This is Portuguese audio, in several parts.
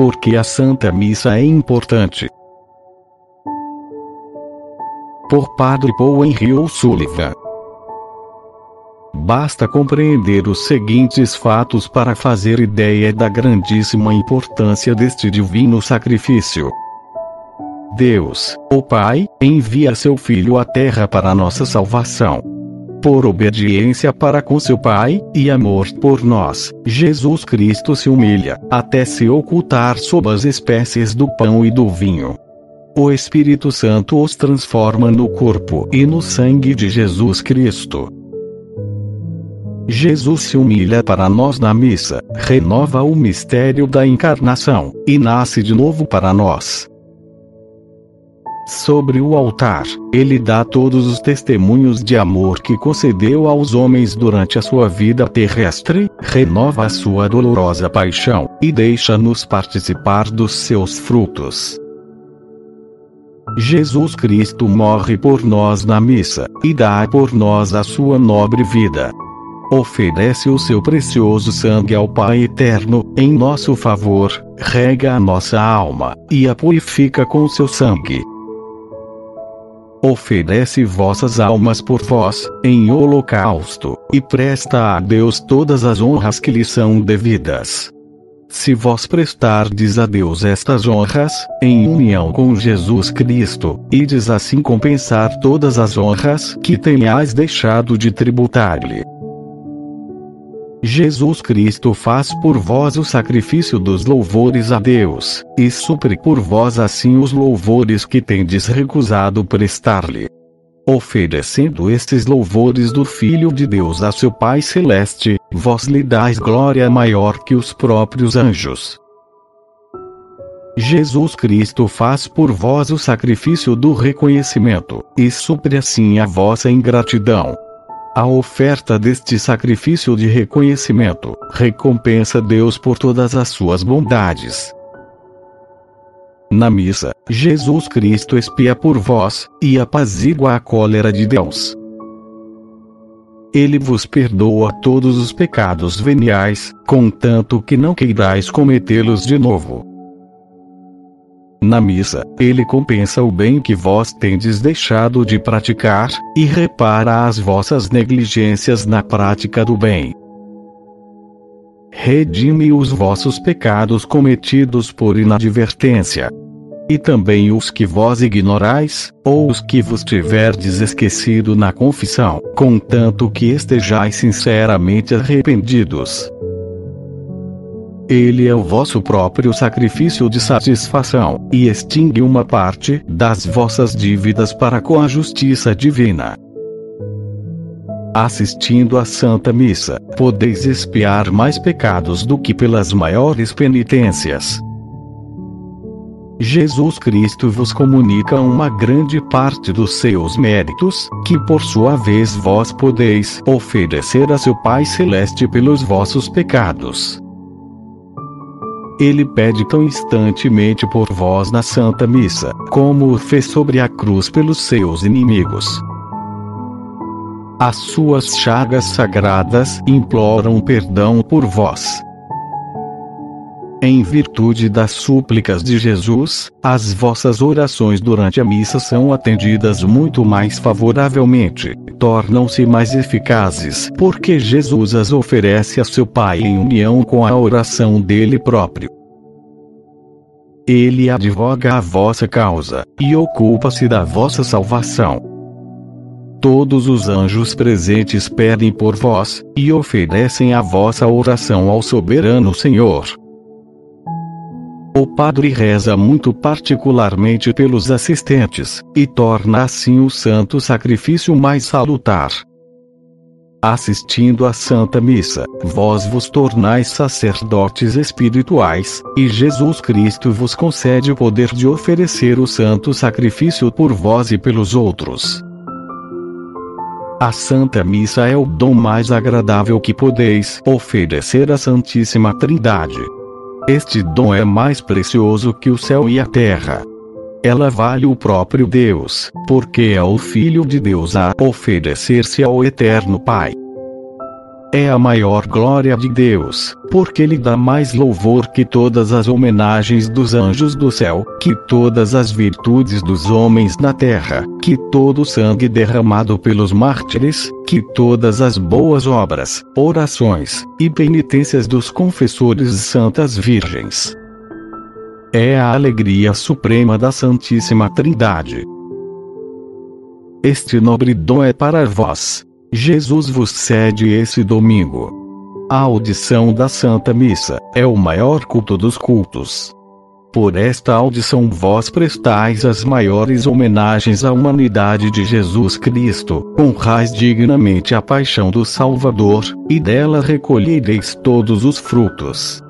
porque a Santa Missa é importante. Por Padre Paul Henry O'Sullivan. Basta compreender os seguintes fatos para fazer ideia da grandíssima importância deste divino sacrifício. Deus, o Pai, envia seu Filho à Terra para nossa salvação. Por obediência para com seu Pai, e amor por nós, Jesus Cristo se humilha, até se ocultar sob as espécies do pão e do vinho. O Espírito Santo os transforma no corpo e no sangue de Jesus Cristo. Jesus se humilha para nós na missa, renova o mistério da encarnação, e nasce de novo para nós. Sobre o altar, ele dá todos os testemunhos de amor que concedeu aos homens durante a sua vida terrestre, renova a sua dolorosa paixão, e deixa-nos participar dos seus frutos. Jesus Cristo morre por nós na missa, e dá por nós a sua nobre vida. Oferece o seu precioso sangue ao Pai Eterno, em nosso favor, rega a nossa alma, e a purifica com seu sangue oferece vossas almas por vós, em holocausto, e presta a Deus todas as honras que lhe são devidas. Se vós prestardes a Deus estas honras, em união com Jesus Cristo, ides assim compensar todas as honras que tenhais deixado de tributar-lhe. Jesus Cristo faz por vós o sacrifício dos louvores a Deus, e supre por vós assim os louvores que tendes recusado prestar-lhe. Oferecendo estes louvores do Filho de Deus a seu Pai Celeste, vós lhe dais glória maior que os próprios anjos. Jesus Cristo faz por vós o sacrifício do reconhecimento, e supre assim a vossa ingratidão. A oferta deste sacrifício de reconhecimento recompensa Deus por todas as suas bondades. Na missa, Jesus Cristo expia por vós, e apazigua a cólera de Deus. Ele vos perdoa todos os pecados veniais, contanto que não queirais cometê-los de novo. Na missa, ele compensa o bem que vós tendes deixado de praticar, e repara as vossas negligências na prática do bem. Redime os vossos pecados cometidos por inadvertência. E também os que vós ignorais, ou os que vos tiverdes esquecido na confissão, contanto que estejais sinceramente arrependidos. Ele é o vosso próprio sacrifício de satisfação, e extingue uma parte das vossas dívidas para com a justiça divina. Assistindo à Santa Missa, podeis expiar mais pecados do que pelas maiores penitências. Jesus Cristo vos comunica uma grande parte dos seus méritos, que por sua vez vós podeis oferecer a seu Pai Celeste pelos vossos pecados. Ele pede tão instantemente por vós na Santa Missa, como o fez sobre a cruz pelos seus inimigos. As suas chagas sagradas imploram perdão por vós. Em virtude das súplicas de Jesus, as vossas orações durante a missa são atendidas muito mais favoravelmente, tornam-se mais eficazes, porque Jesus as oferece a seu Pai em união com a oração dele próprio. Ele advoga a vossa causa, e ocupa-se da vossa salvação. Todos os anjos presentes pedem por vós, e oferecem a vossa oração ao soberano Senhor. O padre reza muito particularmente pelos assistentes, e torna assim o santo sacrifício mais salutar. Assistindo à Santa Missa, vós vos tornais sacerdotes espirituais, e Jesus Cristo vos concede o poder de oferecer o santo sacrifício por vós e pelos outros. A Santa Missa é o dom mais agradável que podeis oferecer à Santíssima Trindade. Este dom é mais precioso que o céu e a terra. Ela vale o próprio Deus, porque é o Filho de Deus a oferecer-se ao Eterno Pai. É a maior glória de Deus, porque Ele dá mais louvor que todas as homenagens dos anjos do céu, que todas as virtudes dos homens na terra, que todo o sangue derramado pelos mártires, que todas as boas obras, orações e penitências dos confessores e santas virgens. É a alegria suprema da Santíssima Trindade. Este nobre dom é para vós, Jesus vos cede esse domingo. A audição da Santa Missa é o maior culto dos cultos. Por esta audição vós prestais as maiores homenagens à humanidade de Jesus Cristo, honrais dignamente a paixão do Salvador, e dela recolhereis todos os frutos.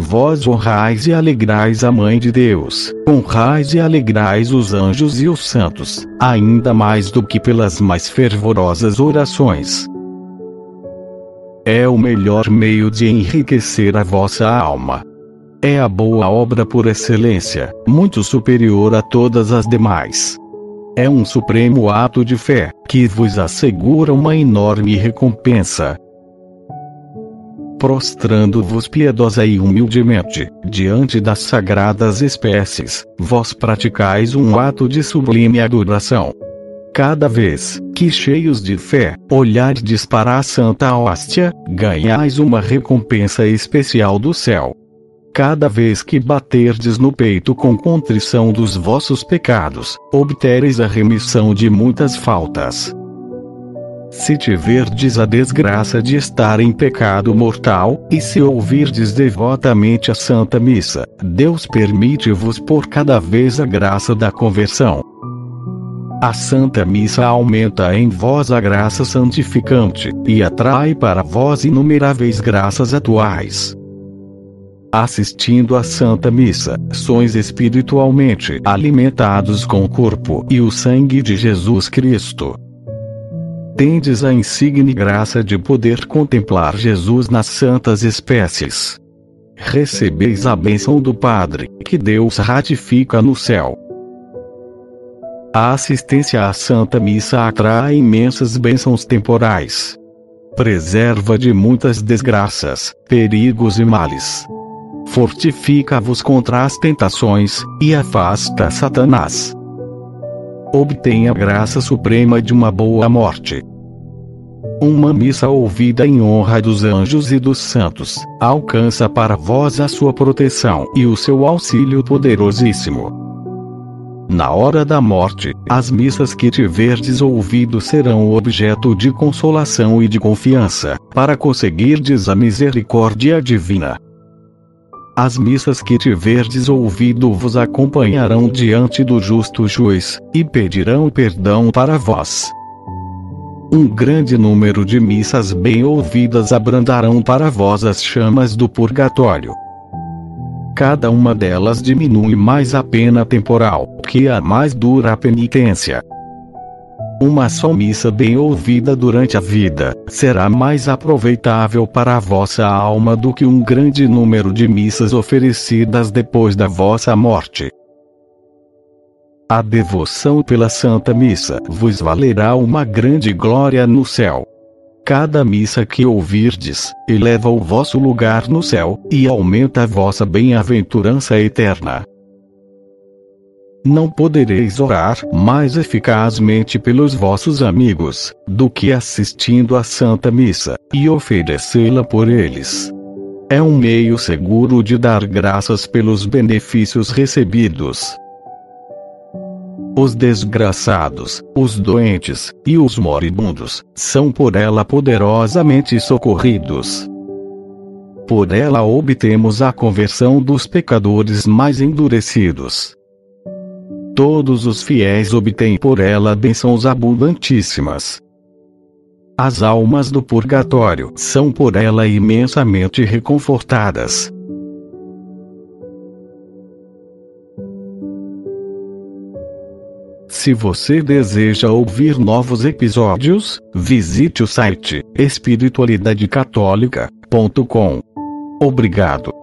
Vós honrais e alegrais a Mãe de Deus, honrais e alegrais os anjos e os santos, ainda mais do que pelas mais fervorosas orações. É o melhor meio de enriquecer a vossa alma. É a boa obra por excelência, muito superior a todas as demais. É um supremo ato de fé, que vos assegura uma enorme recompensa, prostrando-vos piedosa e humildemente, diante das sagradas espécies, vós praticais um ato de sublime adoração. Cada vez que, cheios de fé, olhardes para a Santa Hóstia, ganhais uma recompensa especial do céu. Cada vez que baterdes no peito com contrição dos vossos pecados, obtereis a remissão de muitas faltas. Se tiverdes a desgraça de estar em pecado mortal, e se ouvirdes devotamente a Santa Missa, Deus permite-vos por cada vez a graça da conversão. A Santa Missa aumenta em vós a graça santificante, e atrai para vós inumeráveis graças atuais. Assistindo à Santa Missa, sois espiritualmente alimentados com o corpo e o sangue de Jesus Cristo tendes a insigne graça de poder contemplar Jesus nas santas espécies. Recebeis a bênção do Padre, que Deus ratifica no céu. A assistência à Santa Missa atrai imensas bênçãos temporais. Preserva de muitas desgraças, perigos e males. Fortifica-vos contra as tentações, e afasta Satanás obtém a graça suprema de uma boa morte. Uma missa ouvida em honra dos anjos e dos santos, alcança para vós a sua proteção e o seu auxílio poderosíssimo. Na hora da morte, as missas que tiverdes ouvido serão objeto de consolação e de confiança, para conseguirdes a misericórdia divina. As missas que tiverdes ouvido vos acompanharão diante do justo juiz, e pedirão perdão para vós. Um grande número de missas bem ouvidas abrandarão para vós as chamas do purgatório. Cada uma delas diminui mais a pena temporal, que a mais dura penitência. Uma só missa bem ouvida durante a vida será mais aproveitável para a vossa alma do que um grande número de missas oferecidas depois da vossa morte. A devoção pela Santa Missa vos valerá uma grande glória no céu. Cada missa que ouvirdes, eleva o vosso lugar no céu, e aumenta a vossa bem-aventurança eterna não podereis orar mais eficazmente pelos vossos amigos, do que assistindo à Santa Missa, e oferecê-la por eles. É um meio seguro de dar graças pelos benefícios recebidos. Os desgraçados, os doentes e os moribundos são por ela poderosamente socorridos. Por ela obtemos a conversão dos pecadores mais endurecidos todos os fiéis obtêm por ela bênçãos abundantíssimas. As almas do purgatório são por ela imensamente reconfortadas. Se você deseja ouvir novos episódios, visite o site espiritualidadecatólica.com. Obrigado.